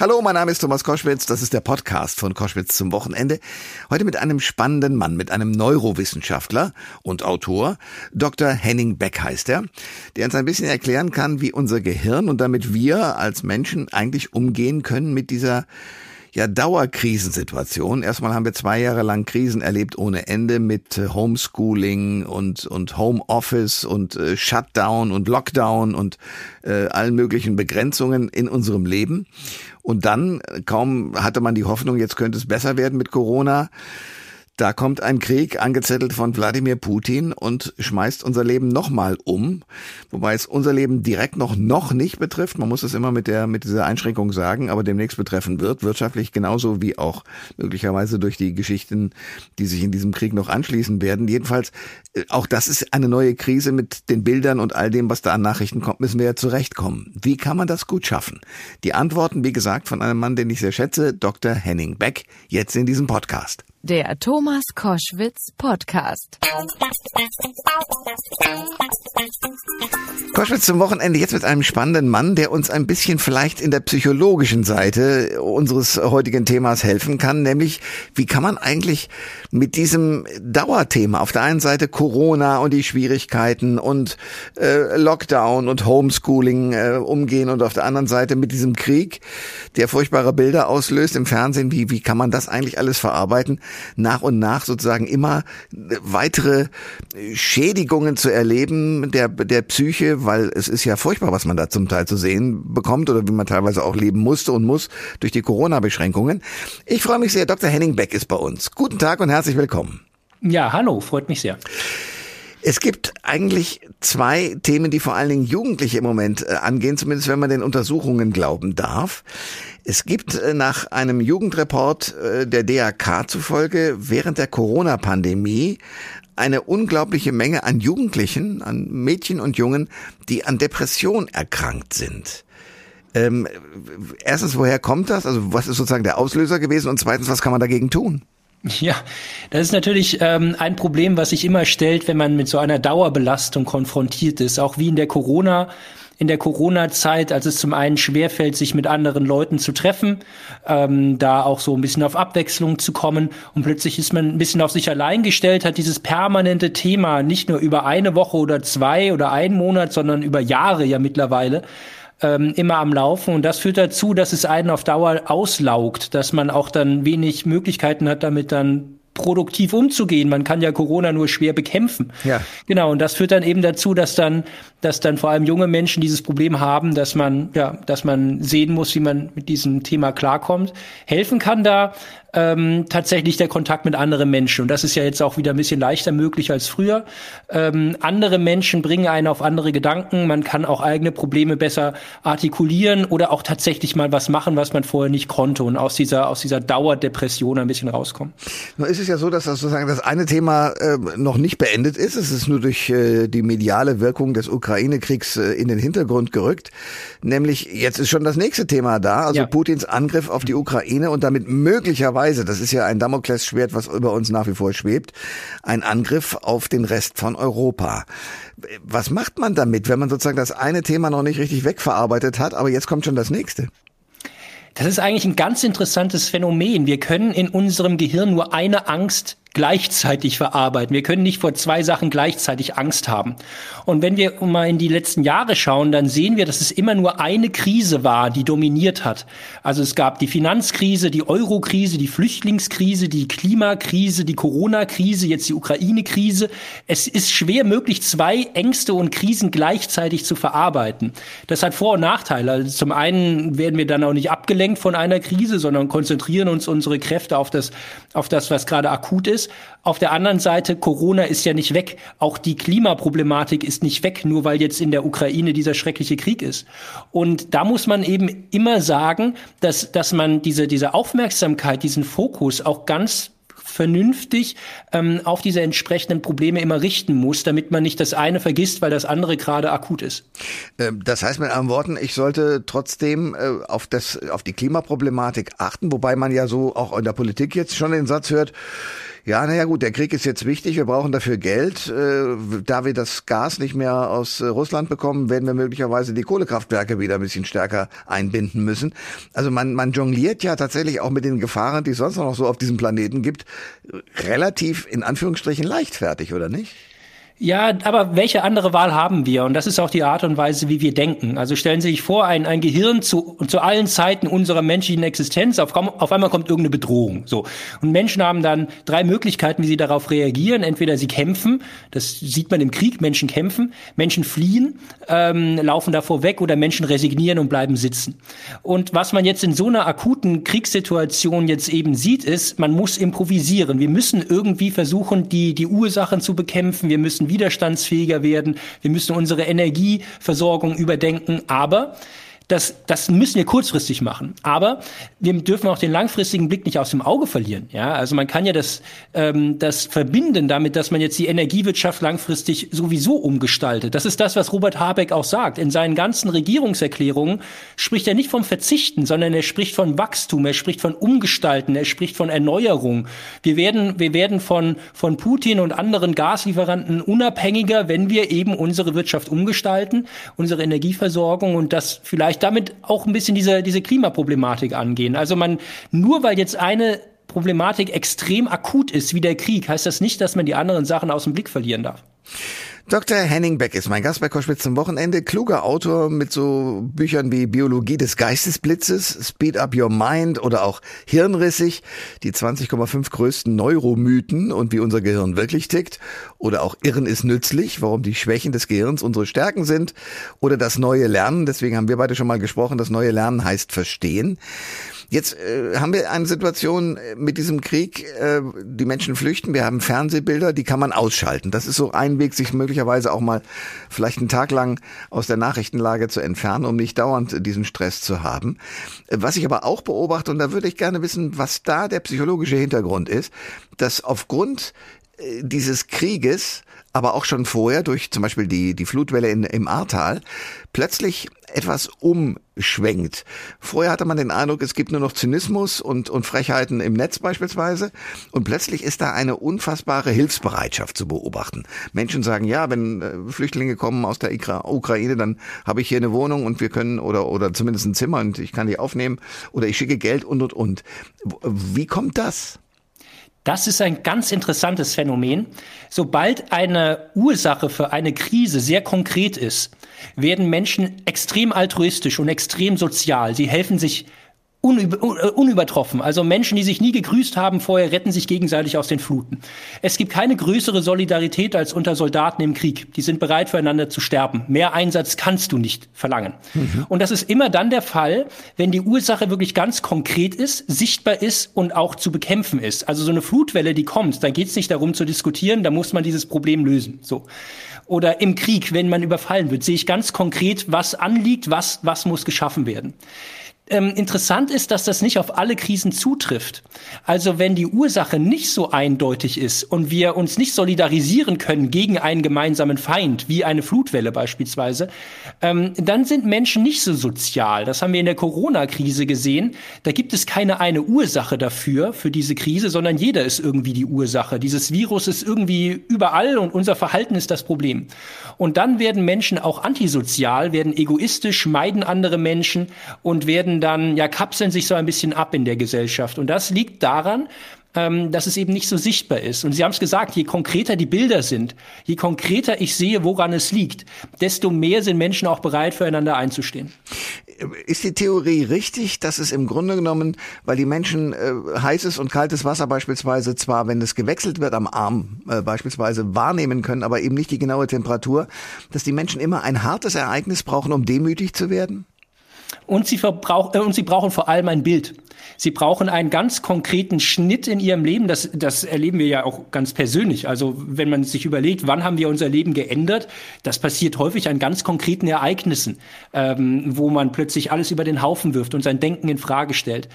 Hallo, mein Name ist Thomas Koschwitz. Das ist der Podcast von Koschwitz zum Wochenende. Heute mit einem spannenden Mann, mit einem Neurowissenschaftler und Autor. Dr. Henning Beck heißt er, der uns ein bisschen erklären kann, wie unser Gehirn und damit wir als Menschen eigentlich umgehen können mit dieser ja, Dauerkrisensituation. Erstmal haben wir zwei Jahre lang Krisen erlebt ohne Ende mit äh, Homeschooling und, und Homeoffice und äh, Shutdown und Lockdown und äh, allen möglichen Begrenzungen in unserem Leben. Und dann, äh, kaum hatte man die Hoffnung, jetzt könnte es besser werden mit Corona, da kommt ein Krieg angezettelt von Wladimir Putin und schmeißt unser Leben nochmal um, wobei es unser Leben direkt noch noch nicht betrifft. Man muss es immer mit der mit dieser Einschränkung sagen, aber demnächst betreffen wird wirtschaftlich genauso wie auch möglicherweise durch die Geschichten, die sich in diesem Krieg noch anschließen werden. Jedenfalls äh, auch das ist eine neue Krise mit den Bildern und all dem, was da an Nachrichten kommt, müssen wir ja zurechtkommen. Wie kann man das gut schaffen? Die Antworten, wie gesagt, von einem Mann, den ich sehr schätze, Dr. Henning Beck, jetzt in diesem Podcast. Der Thomas Koschwitz Podcast. Koschwitz zum Wochenende jetzt mit einem spannenden Mann, der uns ein bisschen vielleicht in der psychologischen Seite unseres heutigen Themas helfen kann, nämlich wie kann man eigentlich mit diesem Dauerthema auf der einen Seite Corona und die Schwierigkeiten und äh, Lockdown und Homeschooling äh, umgehen und auf der anderen Seite mit diesem Krieg, der furchtbare Bilder auslöst im Fernsehen, wie, wie kann man das eigentlich alles verarbeiten? nach und nach sozusagen immer weitere Schädigungen zu erleben der, der Psyche, weil es ist ja furchtbar, was man da zum Teil zu sehen bekommt oder wie man teilweise auch leben musste und muss durch die Corona-Beschränkungen. Ich freue mich sehr, Dr. Henning Beck ist bei uns. Guten Tag und herzlich willkommen. Ja, hallo, freut mich sehr. Es gibt eigentlich zwei Themen, die vor allen Dingen Jugendliche im Moment äh, angehen, zumindest wenn man den Untersuchungen glauben darf. Es gibt äh, nach einem Jugendreport äh, der DAK zufolge während der Corona-Pandemie eine unglaubliche Menge an Jugendlichen, an Mädchen und Jungen, die an Depression erkrankt sind. Ähm, erstens, woher kommt das? Also was ist sozusagen der Auslöser gewesen? Und zweitens, was kann man dagegen tun? Ja, das ist natürlich ähm, ein Problem, was sich immer stellt, wenn man mit so einer Dauerbelastung konfrontiert ist. Auch wie in der Corona in der Corona-Zeit, als es zum einen schwerfällt, sich mit anderen Leuten zu treffen, ähm, da auch so ein bisschen auf Abwechslung zu kommen und plötzlich ist man ein bisschen auf sich allein gestellt, hat dieses permanente Thema nicht nur über eine Woche oder zwei oder einen Monat, sondern über Jahre ja mittlerweile ähm, immer am Laufen und das führt dazu, dass es einen auf Dauer auslaugt, dass man auch dann wenig Möglichkeiten hat, damit dann produktiv umzugehen. Man kann ja Corona nur schwer bekämpfen. Ja. Genau. Und das führt dann eben dazu, dass dann, dass dann vor allem junge Menschen dieses Problem haben, dass man, ja, dass man sehen muss, wie man mit diesem Thema klarkommt. Helfen kann da ähm, tatsächlich der Kontakt mit anderen Menschen. Und das ist ja jetzt auch wieder ein bisschen leichter möglich als früher. Ähm, andere Menschen bringen einen auf andere Gedanken. Man kann auch eigene Probleme besser artikulieren oder auch tatsächlich mal was machen, was man vorher nicht konnte und aus dieser, aus dieser Dauerdepression ein bisschen rauskommen. Nun ist es ja so, dass das sozusagen das eine Thema äh, noch nicht beendet ist. Es ist nur durch äh, die mediale Wirkung des Ukraine-Kriegs äh, in den Hintergrund gerückt. Nämlich jetzt ist schon das nächste Thema da, also ja. Putins Angriff auf die Ukraine und damit möglicherweise Weise, das ist ja ein Damoklesschwert, was über uns nach wie vor schwebt, ein Angriff auf den Rest von Europa. Was macht man damit, wenn man sozusagen das eine Thema noch nicht richtig wegverarbeitet hat, aber jetzt kommt schon das nächste? Das ist eigentlich ein ganz interessantes Phänomen. Wir können in unserem Gehirn nur eine Angst gleichzeitig verarbeiten. Wir können nicht vor zwei Sachen gleichzeitig Angst haben. Und wenn wir mal in die letzten Jahre schauen, dann sehen wir, dass es immer nur eine Krise war, die dominiert hat. Also es gab die Finanzkrise, die Eurokrise, die Flüchtlingskrise, die Klimakrise, die Corona-Krise, jetzt die Ukraine-Krise. Es ist schwer möglich, zwei Ängste und Krisen gleichzeitig zu verarbeiten. Das hat Vor- und Nachteile. Also zum einen werden wir dann auch nicht abgelenkt von einer Krise, sondern konzentrieren uns unsere Kräfte auf das, auf das, was gerade akut ist ist. Auf der anderen Seite, Corona ist ja nicht weg. Auch die Klimaproblematik ist nicht weg, nur weil jetzt in der Ukraine dieser schreckliche Krieg ist. Und da muss man eben immer sagen, dass, dass man diese, diese Aufmerksamkeit, diesen Fokus auch ganz vernünftig ähm, auf diese entsprechenden Probleme immer richten muss, damit man nicht das eine vergisst, weil das andere gerade akut ist. Ähm, das heißt mit anderen Worten, ich sollte trotzdem äh, auf das auf die Klimaproblematik achten, wobei man ja so auch in der Politik jetzt schon den Satz hört, Ja, naja gut, der Krieg ist jetzt wichtig, wir brauchen dafür Geld. Äh, da wir das Gas nicht mehr aus äh, Russland bekommen, werden wir möglicherweise die Kohlekraftwerke wieder ein bisschen stärker einbinden müssen. Also man, man jongliert ja tatsächlich auch mit den Gefahren, die es sonst noch so auf diesem Planeten gibt, relativ in Anführungsstrichen leichtfertig, oder nicht? Ja, aber welche andere Wahl haben wir? Und das ist auch die Art und Weise, wie wir denken. Also stellen Sie sich vor, ein, ein Gehirn zu, zu allen Zeiten unserer menschlichen Existenz, auf, auf einmal kommt irgendeine Bedrohung. So. Und Menschen haben dann drei Möglichkeiten, wie sie darauf reagieren. Entweder sie kämpfen, das sieht man im Krieg, Menschen kämpfen, Menschen fliehen, ähm, laufen davor weg oder Menschen resignieren und bleiben sitzen. Und was man jetzt in so einer akuten Kriegssituation jetzt eben sieht, ist, man muss improvisieren. Wir müssen irgendwie versuchen, die, die Ursachen zu bekämpfen. Wir müssen widerstandsfähiger werden, wir müssen unsere Energieversorgung überdenken, aber das, das müssen wir kurzfristig machen. Aber wir dürfen auch den langfristigen Blick nicht aus dem Auge verlieren. Ja, also man kann ja das, ähm, das verbinden damit, dass man jetzt die Energiewirtschaft langfristig sowieso umgestaltet. Das ist das, was Robert Habeck auch sagt. In seinen ganzen Regierungserklärungen spricht er nicht vom Verzichten, sondern er spricht von Wachstum, er spricht von Umgestalten, er spricht von Erneuerung. Wir werden, wir werden von, von Putin und anderen Gaslieferanten unabhängiger, wenn wir eben unsere Wirtschaft umgestalten, unsere Energieversorgung und das vielleicht damit auch ein bisschen diese, diese Klimaproblematik angehen. Also man, nur weil jetzt eine Problematik extrem akut ist, wie der Krieg, heißt das nicht, dass man die anderen Sachen aus dem Blick verlieren darf. Dr. Henning Beck ist mein Gast bei Koschwitz zum Wochenende. Kluger Autor mit so Büchern wie Biologie des Geistesblitzes, Speed Up Your Mind oder auch Hirnrissig, die 20,5 größten Neuromythen und wie unser Gehirn wirklich tickt. Oder auch Irren ist nützlich, warum die Schwächen des Gehirns unsere Stärken sind. Oder das neue Lernen, deswegen haben wir beide schon mal gesprochen, das neue Lernen heißt verstehen. Jetzt äh, haben wir eine Situation äh, mit diesem Krieg, äh, die Menschen flüchten, wir haben Fernsehbilder, die kann man ausschalten. Das ist so ein Weg, sich möglicherweise auch mal vielleicht einen Tag lang aus der Nachrichtenlage zu entfernen, um nicht dauernd diesen Stress zu haben. Was ich aber auch beobachte, und da würde ich gerne wissen, was da der psychologische Hintergrund ist, dass aufgrund dieses Krieges aber auch schon vorher durch zum Beispiel die, die Flutwelle in, im Ahrtal plötzlich etwas umschwenkt. Vorher hatte man den Eindruck, es gibt nur noch Zynismus und, und Frechheiten im Netz beispielsweise. Und plötzlich ist da eine unfassbare Hilfsbereitschaft zu beobachten. Menschen sagen, ja, wenn äh, Flüchtlinge kommen aus der Ukraine, dann habe ich hier eine Wohnung und wir können, oder, oder zumindest ein Zimmer und ich kann die aufnehmen oder ich schicke Geld und, und, und. Wie kommt das? Das ist ein ganz interessantes Phänomen. Sobald eine Ursache für eine Krise sehr konkret ist, werden Menschen extrem altruistisch und extrem sozial. Sie helfen sich unüber, äh, unübertroffen. Also Menschen, die sich nie gegrüßt haben vorher, retten sich gegenseitig aus den Fluten. Es gibt keine größere Solidarität als unter Soldaten im Krieg. Die sind bereit, füreinander zu sterben. Mehr Einsatz kannst du nicht verlangen. Mhm. Und das ist immer dann der Fall, wenn die Ursache wirklich ganz konkret ist, sichtbar ist und auch zu bekämpfen ist. Also so eine Flutwelle, die kommt, da geht es nicht darum zu diskutieren, da muss man dieses Problem lösen. So. Oder im Krieg, wenn man überfallen wird, sehe ich ganz konkret, was anliegt, was, was muss geschaffen werden. Ähm, interessant ist, dass das nicht auf alle Krisen zutrifft. Also wenn die Ursache nicht so eindeutig ist und wir uns nicht solidarisieren können gegen einen gemeinsamen Feind, wie eine Flutwelle beispielsweise, ähm, dann sind Menschen nicht so sozial. Das haben wir in der Corona-Krise gesehen. Da gibt es keine eine Ursache dafür, für diese Krise, sondern jeder ist irgendwie die Ursache. Dieses Virus ist irgendwie überall und unser Verhalten ist das Problem. Und dann werden Menschen auch antisozial, werden egoistisch, meiden andere Menschen und werden dann, ja, kapseln sich so ein bisschen ab in der Gesellschaft. Und das liegt daran, ähm, dass es eben nicht so sichtbar ist. Und Sie haben es gesagt, je konkreter die Bilder sind, je konkreter ich sehe, woran es liegt, desto mehr sind Menschen auch bereit, füreinander einzustehen. Ist die Theorie richtig, dass es im Grunde genommen, weil die Menschen äh, heißes und kaltes Wasser beispielsweise zwar, wenn es gewechselt wird am Arm äh, beispielsweise wahrnehmen können, aber eben nicht die genaue Temperatur, dass die Menschen immer ein hartes Ereignis brauchen, um demütig zu werden? Und sie, verbrauch, äh, und sie brauchen vor allem ein Bild. Sie brauchen einen ganz konkreten Schnitt in ihrem Leben. Das, das erleben wir ja auch ganz persönlich. Also wenn man sich überlegt, wann haben wir unser Leben geändert, das passiert häufig an ganz konkreten Ereignissen, ähm, wo man plötzlich alles über den Haufen wirft und sein Denken in Frage stellt.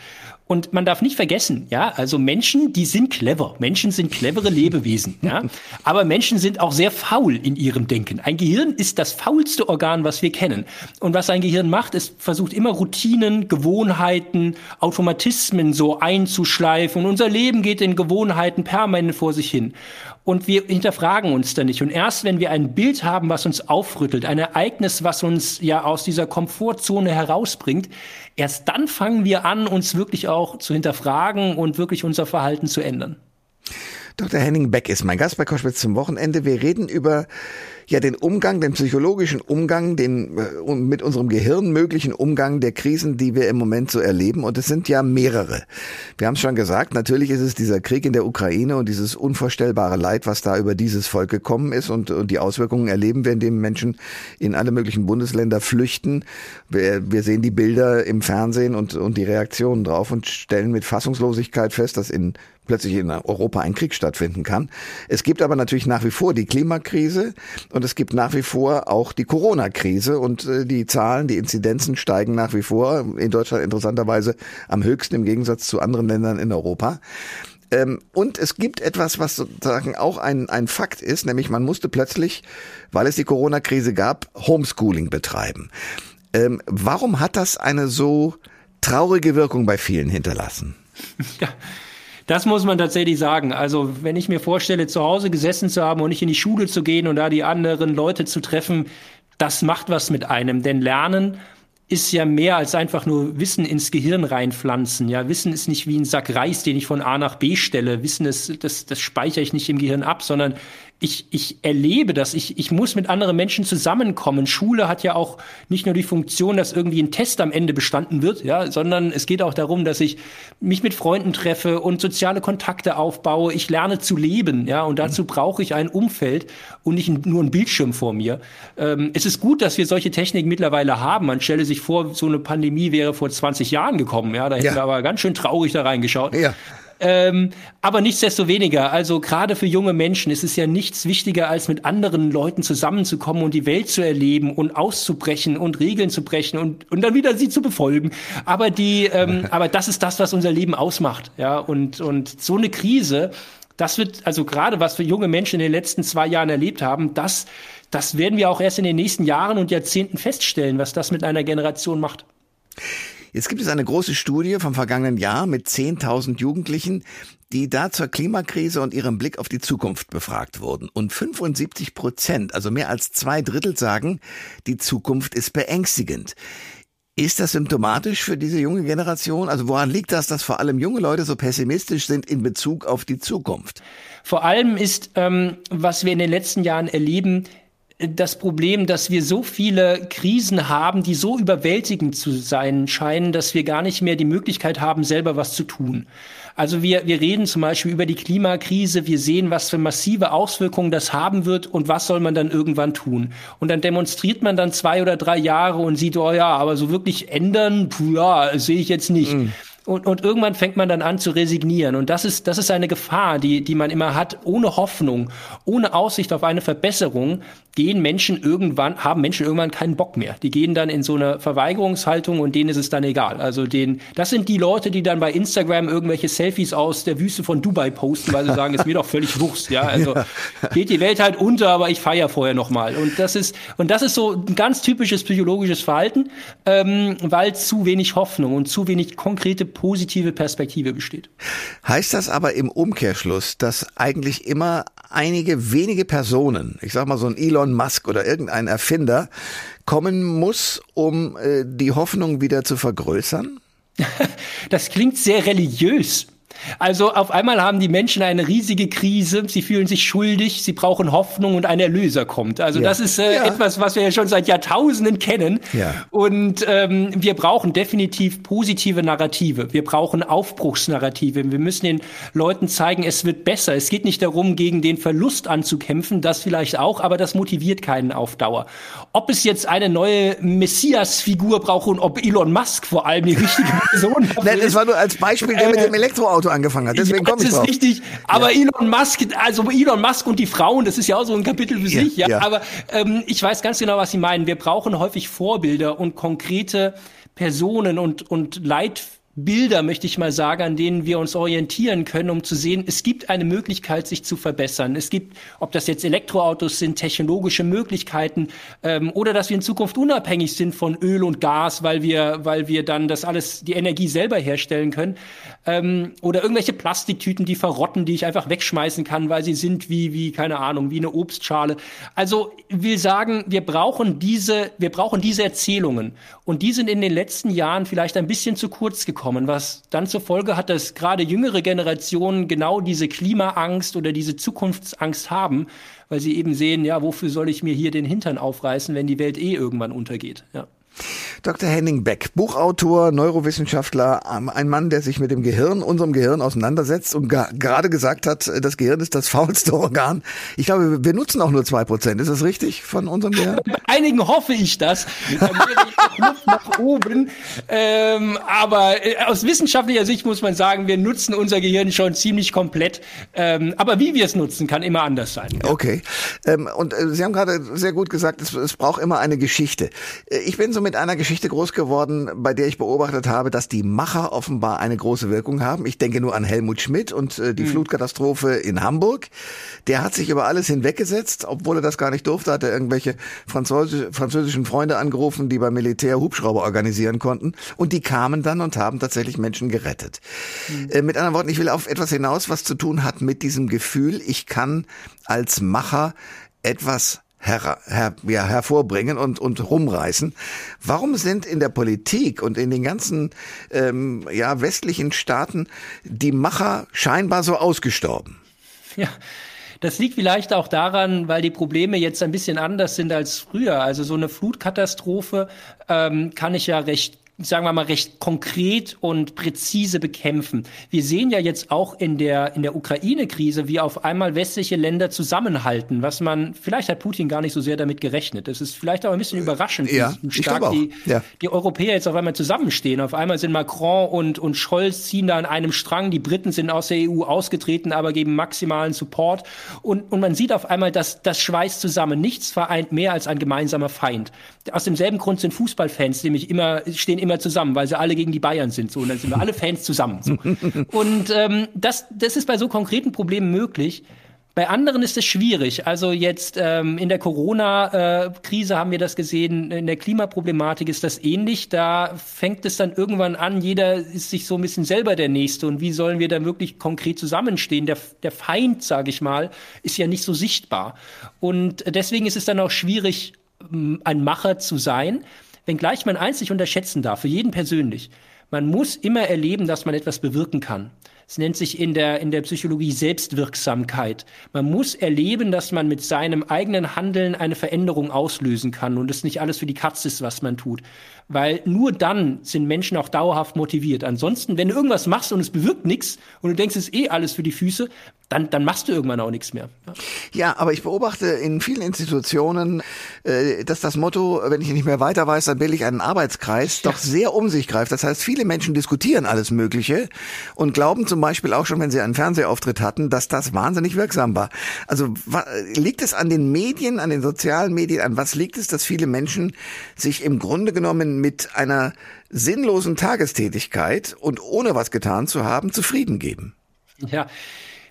Und man darf nicht vergessen, ja, also Menschen, die sind clever. Menschen sind clevere Lebewesen, ja. Aber Menschen sind auch sehr faul in ihrem Denken. Ein Gehirn ist das faulste Organ, was wir kennen. Und was ein Gehirn macht, ist versucht immer Routinen, Gewohnheiten, Automatismen Automatismen so einzuschleifen und unser Leben geht in Gewohnheiten permanent vor sich hin. Und wir hinterfragen uns da nicht. Und erst wenn wir ein Bild haben, was uns aufrüttelt, ein Ereignis, was uns ja aus dieser Komfortzone herausbringt, erst dann fangen wir an, uns wirklich auch zu hinterfragen und wirklich unser Verhalten zu ändern. Dr. Henning Beck ist mein Gast bei Koschwitz zum Wochenende. Wir reden über ja den Umgang, den psychologischen Umgang, den äh, mit unserem Gehirn möglichen Umgang der Krisen, die wir im Moment so erleben. Und es sind ja mehrere. Wir haben es schon gesagt, natürlich ist es dieser Krieg in der Ukraine und dieses unvorstellbare Leid, was da über dieses Volk gekommen ist und, und die Auswirkungen erleben wir, indem Menschen in alle möglichen Bundesländer flüchten. Wir, wir sehen die Bilder im Fernsehen und, und die Reaktionen drauf und stellen mit Fassungslosigkeit fest, dass in plötzlich in Europa ein Krieg stattfinden kann. Es gibt aber natürlich nach wie vor die Klimakrise und es gibt nach wie vor auch die Corona-Krise und äh, die Zahlen, die Inzidenzen steigen nach wie vor. In Deutschland interessanterweise am höchsten im Gegensatz zu anderen Ländern in Europa. Ähm, und es gibt etwas, was sozusagen auch ein, ein Fakt ist, nämlich man musste plötzlich, weil es die Corona-Krise gab, Homeschooling betreiben. Ähm, warum hat das eine so traurige Wirkung bei vielen hinterlassen? Ja. Das muss man tatsächlich sagen. Also wenn ich mir vorstelle, zu Hause gesessen zu haben und nicht in die Schule zu gehen und da die anderen Leute zu treffen, das macht was mit einem. Denn Lernen ist ja mehr als einfach nur Wissen ins Gehirn reinpflanzen. Ja, Wissen ist nicht wie ein Sack Reis, den ich von A nach B stelle. Wissen ist, das, das speichere ich nicht im Gehirn ab, sondern ich, ich erlebe das, ich, ich muss mit anderen Menschen zusammenkommen. Schule hat ja auch nicht nur die Funktion, dass irgendwie ein Test am Ende bestanden wird, ja, sondern es geht auch darum, dass ich mich mit Freunden treffe und soziale Kontakte aufbaue. Ich lerne zu leben, ja, und dazu brauche ich ein Umfeld und nicht nur einen Bildschirm vor mir. Ähm, es ist gut, dass wir solche Techniken mittlerweile haben. Man stelle sich vor, so eine Pandemie wäre vor 20 Jahren gekommen, ja, da hätten ja. wir aber ganz schön traurig da reingeschaut. Ja. Ähm, aber nichtsdestoweniger, also gerade für junge Menschen ist es ja nichts wichtiger, als mit anderen Leuten zusammenzukommen und die Welt zu erleben und auszubrechen und Regeln zu brechen und, und dann wieder sie zu befolgen. Aber die, ähm, aber das ist das, was unser Leben ausmacht. Ja, und, und so eine Krise, das wird, also gerade was für junge Menschen in den letzten zwei Jahren erlebt haben, das, das werden wir auch erst in den nächsten Jahren und Jahrzehnten feststellen, was das mit einer Generation macht. Jetzt gibt es eine große Studie vom vergangenen Jahr mit 10.000 Jugendlichen, die da zur Klimakrise und ihrem Blick auf die Zukunft befragt wurden. Und 75 Prozent, also mehr als zwei Drittel sagen, die Zukunft ist beängstigend. Ist das symptomatisch für diese junge Generation? Also woran liegt das, dass vor allem junge Leute so pessimistisch sind in Bezug auf die Zukunft? Vor allem ist, ähm, was wir in den letzten Jahren erleben, das Problem, dass wir so viele Krisen haben, die so überwältigend zu sein scheinen, dass wir gar nicht mehr die Möglichkeit haben, selber was zu tun. Also wir, wir reden zum Beispiel über die Klimakrise, wir sehen, was für massive Auswirkungen das haben wird und was soll man dann irgendwann tun. Und dann demonstriert man dann zwei oder drei Jahre und sieht, oh ja, aber so wirklich ändern, puh, ja, sehe ich jetzt nicht. Mm. Und, und irgendwann fängt man dann an zu resignieren. Und das ist, das ist eine Gefahr, die, die man immer hat, ohne Hoffnung, ohne Aussicht auf eine Verbesserung, gehen Menschen irgendwann, haben Menschen irgendwann keinen Bock mehr. Die gehen dann in so eine Verweigerungshaltung und denen ist es dann egal. Also den, das sind die Leute, die dann bei Instagram irgendwelche Selfies aus der Wüste von Dubai posten, weil sie sagen, ist mir doch völlig Wurst. Ja, also ja. geht die Welt halt unter, aber ich feiere vorher noch mal. Und das ist, und das ist so ein ganz typisches psychologisches Verhalten, ähm, weil zu wenig Hoffnung und zu wenig konkrete positive Perspektive besteht. Heißt das aber im Umkehrschluss, dass eigentlich immer einige wenige Personen, ich sag mal so ein Elon Musk oder irgendein Erfinder, kommen muss, um äh, die Hoffnung wieder zu vergrößern? Das klingt sehr religiös. Also auf einmal haben die Menschen eine riesige Krise, sie fühlen sich schuldig, sie brauchen Hoffnung und ein Erlöser kommt. Also ja. das ist äh, ja. etwas, was wir ja schon seit Jahrtausenden kennen. Ja. Und ähm, wir brauchen definitiv positive Narrative. Wir brauchen Aufbruchsnarrative. Wir müssen den Leuten zeigen, es wird besser. Es geht nicht darum, gegen den Verlust anzukämpfen, das vielleicht auch, aber das motiviert keinen auf Dauer. Ob es jetzt eine neue Messias-Figur braucht und ob Elon Musk vor allem die richtige Person Nein, das war nur als Beispiel der äh, mit dem Elektroauto angefangen hat. Deswegen ja, komme ich. Das ist richtig. Aber ja. Elon Musk, also Elon Musk und die Frauen, das ist ja auch so ein Kapitel für sich. Ja, ja. Aber ähm, ich weiß ganz genau, was Sie meinen. Wir brauchen häufig Vorbilder und konkrete Personen und und Leit Bilder, möchte ich mal sagen, an denen wir uns orientieren können, um zu sehen, es gibt eine Möglichkeit, sich zu verbessern. Es gibt, ob das jetzt Elektroautos sind, technologische Möglichkeiten ähm, oder dass wir in Zukunft unabhängig sind von Öl und Gas, weil wir, weil wir dann das alles, die Energie selber herstellen können. Ähm, oder irgendwelche Plastiktüten, die verrotten, die ich einfach wegschmeißen kann, weil sie sind wie, wie, keine Ahnung, wie eine Obstschale. Also will sagen, wir brauchen diese, wir brauchen diese Erzählungen. Und die sind in den letzten Jahren vielleicht ein bisschen zu kurz gekommen, was dann zur Folge hat, dass gerade jüngere Generationen genau diese Klimaangst oder diese Zukunftsangst haben, weil sie eben sehen, ja, wofür soll ich mir hier den Hintern aufreißen, wenn die Welt eh irgendwann untergeht, ja. Dr. Henning Beck, Buchautor, Neurowissenschaftler, ähm, ein Mann, der sich mit dem Gehirn, unserem Gehirn auseinandersetzt und gerade gesagt hat, das Gehirn ist das faulste Organ. Ich glaube, wir nutzen auch nur zwei Prozent. Ist das richtig von unserem Gehirn? Bei einigen hoffe ich das. Luft nach oben. Ähm, aber äh, aus wissenschaftlicher Sicht muss man sagen, wir nutzen unser Gehirn schon ziemlich komplett. Ähm, aber wie wir es nutzen, kann immer anders sein. Ja. Okay. Ähm, und äh, Sie haben gerade sehr gut gesagt, es, es braucht immer eine Geschichte. Äh, ich bin so mit einer Geschichte groß geworden, bei der ich beobachtet habe, dass die Macher offenbar eine große Wirkung haben. Ich denke nur an Helmut Schmidt und äh, die mhm. Flutkatastrophe in Hamburg. Der hat sich über alles hinweggesetzt, obwohl er das gar nicht durfte, hat er irgendwelche Französisch, französischen Freunde angerufen, die beim Militär Hubschrauber organisieren konnten. Und die kamen dann und haben tatsächlich Menschen gerettet. Mhm. Äh, mit anderen Worten, ich will auf etwas hinaus, was zu tun hat mit diesem Gefühl, ich kann als Macher etwas her, her, ja, hervorbringen und, und rumreißen. Warum sind in der Politik und in den ganzen ähm, ja, westlichen Staaten die Macher scheinbar so ausgestorben? Ja. Das liegt vielleicht auch daran, weil die Probleme jetzt ein bisschen anders sind als früher. Also so eine Flutkatastrophe ähm, kann ich ja recht sagen wir mal, recht konkret und präzise bekämpfen. Wir sehen ja jetzt auch in der, in der Ukraine-Krise, wie auf einmal westliche Länder zusammenhalten, was man, vielleicht hat Putin gar nicht so sehr damit gerechnet. Es ist vielleicht auch ein bisschen überraschend, ja, wie stark die, ja. die Europäer jetzt auf einmal zusammenstehen. Auf einmal sind Macron und, und Scholz ziehen da an einem Strang. Die Briten sind aus der EU ausgetreten, aber geben maximalen Support. Und, und man sieht auf einmal, dass das schweißt zusammen. Nichts vereint mehr als ein gemeinsamer Feind. Aus demselben Grund sind Fußballfans nämlich immer, stehen immer zusammen, weil sie alle gegen die Bayern sind. So, und dann sind wir alle Fans zusammen. So. Und ähm, das, das ist bei so konkreten Problemen möglich. Bei anderen ist es schwierig. Also jetzt ähm, in der Corona-Krise haben wir das gesehen, in der Klimaproblematik ist das ähnlich. Da fängt es dann irgendwann an, jeder ist sich so ein bisschen selber der Nächste. Und wie sollen wir da wirklich konkret zusammenstehen? Der, der Feind, sage ich mal, ist ja nicht so sichtbar. Und deswegen ist es dann auch schwierig, ein Macher zu sein wenngleich man nicht unterschätzen darf, für jeden persönlich. Man muss immer erleben, dass man etwas bewirken kann. Es nennt sich in der, in der Psychologie Selbstwirksamkeit. Man muss erleben, dass man mit seinem eigenen Handeln eine Veränderung auslösen kann und es nicht alles für die Katze ist, was man tut. Weil nur dann sind Menschen auch dauerhaft motiviert. Ansonsten, wenn du irgendwas machst und es bewirkt nichts und du denkst, es ist eh alles für die Füße, dann, dann machst du irgendwann auch nichts mehr. Ja. ja, aber ich beobachte in vielen Institutionen, äh, dass das Motto, wenn ich nicht mehr weiter weiß, dann will ich einen Arbeitskreis, ja. doch sehr um sich greift. Das heißt, viele Menschen diskutieren alles Mögliche und glauben zum Beispiel auch schon, wenn sie einen Fernsehauftritt hatten, dass das wahnsinnig wirksam war. Also liegt es an den Medien, an den sozialen Medien, an was liegt es, dass viele Menschen sich im Grunde genommen mit einer sinnlosen Tagestätigkeit und ohne was getan zu haben, zufrieden geben? Ja,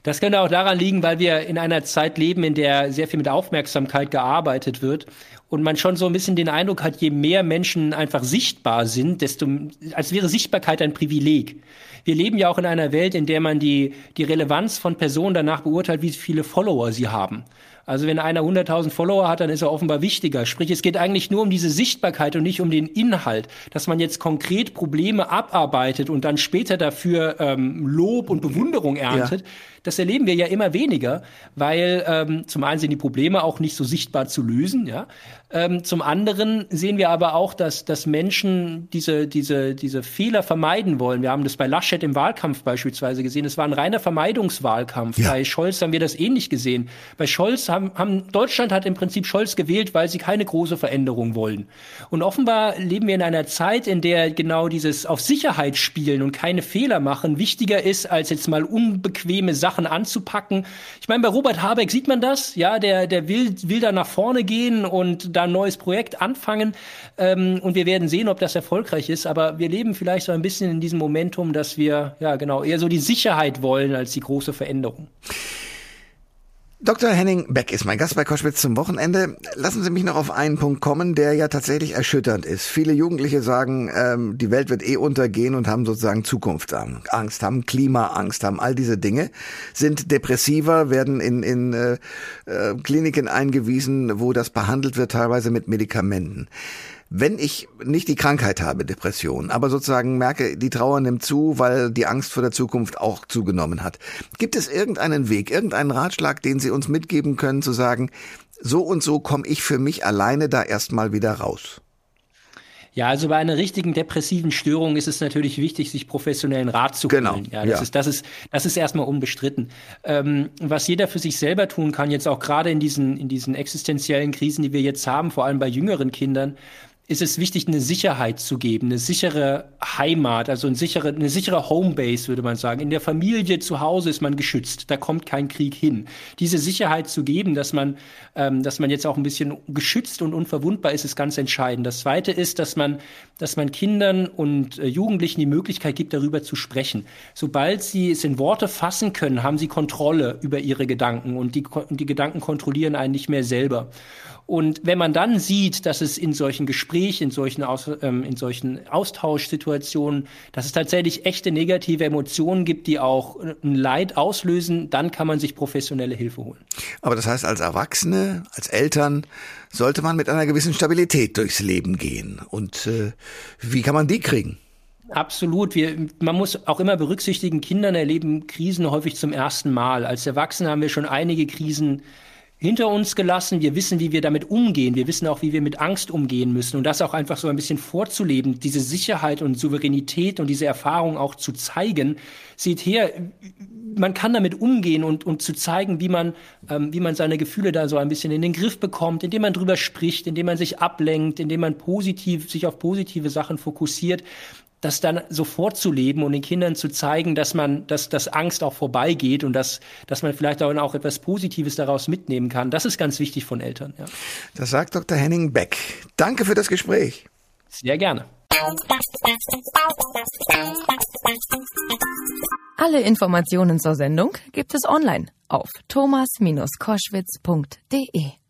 das könnte auch daran liegen, weil wir in einer Zeit leben, in der sehr viel mit Aufmerksamkeit gearbeitet wird und man schon so ein bisschen den Eindruck hat, je mehr Menschen einfach sichtbar sind, desto als wäre Sichtbarkeit ein Privileg. Wir leben ja auch in einer Welt, in der man die die Relevanz von Personen danach beurteilt, wie viele Follower sie haben. Also wenn einer 100.000 Follower hat, dann ist er offenbar wichtiger. Sprich, es geht eigentlich nur um diese Sichtbarkeit und nicht um den Inhalt, dass man jetzt konkret Probleme abarbeitet und dann später dafür ähm, Lob und Bewunderung erntet. Ja. Das erleben wir ja immer weniger, weil ähm, zum einen sind die Probleme auch nicht so sichtbar zu lösen, ja. Ähm, zum anderen sehen wir aber auch, dass, dass Menschen diese, diese, diese Fehler vermeiden wollen. Wir haben das bei Laschet im Wahlkampf beispielsweise gesehen. Es war ein reiner Vermeidungswahlkampf. Ja. Bei Scholz haben wir das ähnlich gesehen. Bei Scholz haben, haben Deutschland hat im Prinzip Scholz gewählt, weil sie keine große Veränderung wollen. Und offenbar leben wir in einer Zeit, in der genau dieses auf Sicherheit spielen und keine Fehler machen wichtiger ist, als jetzt mal unbequeme Sachen anzupacken. Ich meine, bei Robert Habeck sieht man das, ja, der, der will, will da nach vorne gehen und da ein neues Projekt anfangen ähm, und wir werden sehen, ob das erfolgreich ist. Aber wir leben vielleicht so ein bisschen in diesem Momentum, dass wir ja genau eher so die Sicherheit wollen als die große Veränderung. Dr. Henning Beck ist mein Gast bei Koschwitz zum Wochenende. Lassen Sie mich noch auf einen Punkt kommen, der ja tatsächlich erschütternd ist. Viele Jugendliche sagen, ähm, die Welt wird eh untergehen und haben sozusagen Zukunftsangst, haben Klimaangst, haben all diese Dinge, sind depressiver, werden in, in äh, äh, Kliniken eingewiesen, wo das behandelt wird, teilweise mit Medikamenten. Wenn ich nicht die Krankheit habe, Depression, aber sozusagen merke, die Trauer nimmt zu, weil die Angst vor der Zukunft auch zugenommen hat, gibt es irgendeinen Weg, irgendeinen Ratschlag, den Sie uns mitgeben können, zu sagen, so und so komme ich für mich alleine da erstmal wieder raus? Ja, also bei einer richtigen depressiven Störung ist es natürlich wichtig, sich professionellen Rat zu genau. holen. Ja, das, ja. Ist, das, ist, das ist erstmal unbestritten. Ähm, was jeder für sich selber tun kann, jetzt auch gerade in diesen, in diesen existenziellen Krisen, die wir jetzt haben, vor allem bei jüngeren Kindern, ist es wichtig, eine Sicherheit zu geben, eine sichere Heimat, also eine sichere, eine sichere Homebase, würde man sagen. In der Familie zu Hause ist man geschützt, da kommt kein Krieg hin. Diese Sicherheit zu geben, dass man, ähm, dass man jetzt auch ein bisschen geschützt und unverwundbar ist, ist ganz entscheidend. Das Zweite ist, dass man, dass man Kindern und äh, Jugendlichen die Möglichkeit gibt, darüber zu sprechen. Sobald sie es in Worte fassen können, haben sie Kontrolle über ihre Gedanken und die, und die Gedanken kontrollieren einen nicht mehr selber. Und wenn man dann sieht, dass es in solchen Gesprächen, in solchen, Aus, ähm, in solchen Austauschsituationen, dass es tatsächlich echte negative Emotionen gibt, die auch ein Leid auslösen, dann kann man sich professionelle Hilfe holen. Aber das heißt, als Erwachsene, als Eltern sollte man mit einer gewissen Stabilität durchs Leben gehen. Und äh, wie kann man die kriegen? Absolut. Wir, man muss auch immer berücksichtigen, Kinder erleben Krisen häufig zum ersten Mal. Als Erwachsene haben wir schon einige Krisen hinter uns gelassen. Wir wissen, wie wir damit umgehen. Wir wissen auch, wie wir mit Angst umgehen müssen. Und das auch einfach so ein bisschen vorzuleben, diese Sicherheit und Souveränität und diese Erfahrung auch zu zeigen. Seht her, man kann damit umgehen und, und zu zeigen, wie man, ähm, wie man seine Gefühle da so ein bisschen in den Griff bekommt, indem man drüber spricht, indem man sich ablenkt, indem man positiv, sich auf positive Sachen fokussiert das dann sofort zu leben und den Kindern zu zeigen, dass man, dass, dass Angst auch vorbeigeht und dass, dass man vielleicht auch, auch etwas Positives daraus mitnehmen kann. Das ist ganz wichtig von Eltern. Ja. Das sagt Dr. Henning Beck. Danke für das Gespräch. Sehr gerne. Alle Informationen zur Sendung gibt es online auf thomas-koschwitz.de.